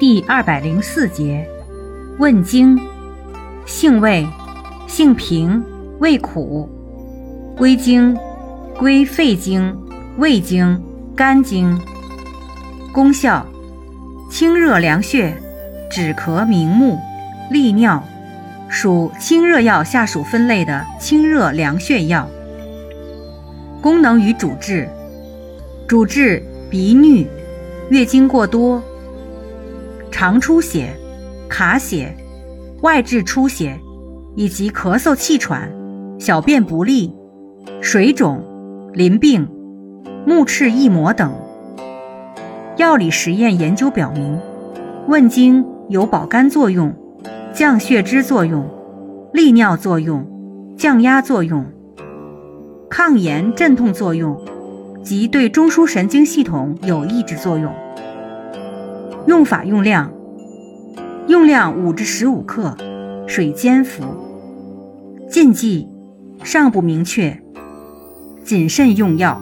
第二百零四节，问经，性味，性平，味苦，归经，归肺经、胃经、肝经。功效，清热凉血，止咳明目，利尿，属清热药下属分类的清热凉血药。功能与主治，主治鼻衄、月经过多。肠出血、卡血、外痔出血，以及咳嗽气喘、小便不利、水肿、淋病、目赤翳膜等。药理实验研究表明，问经有保肝作用、降血脂作用、利尿作用、降压作用、抗炎镇痛作用及对中枢神经系统有抑制作用。用法用量：用量五至十五克，水煎服。禁忌：尚不明确，谨慎用药。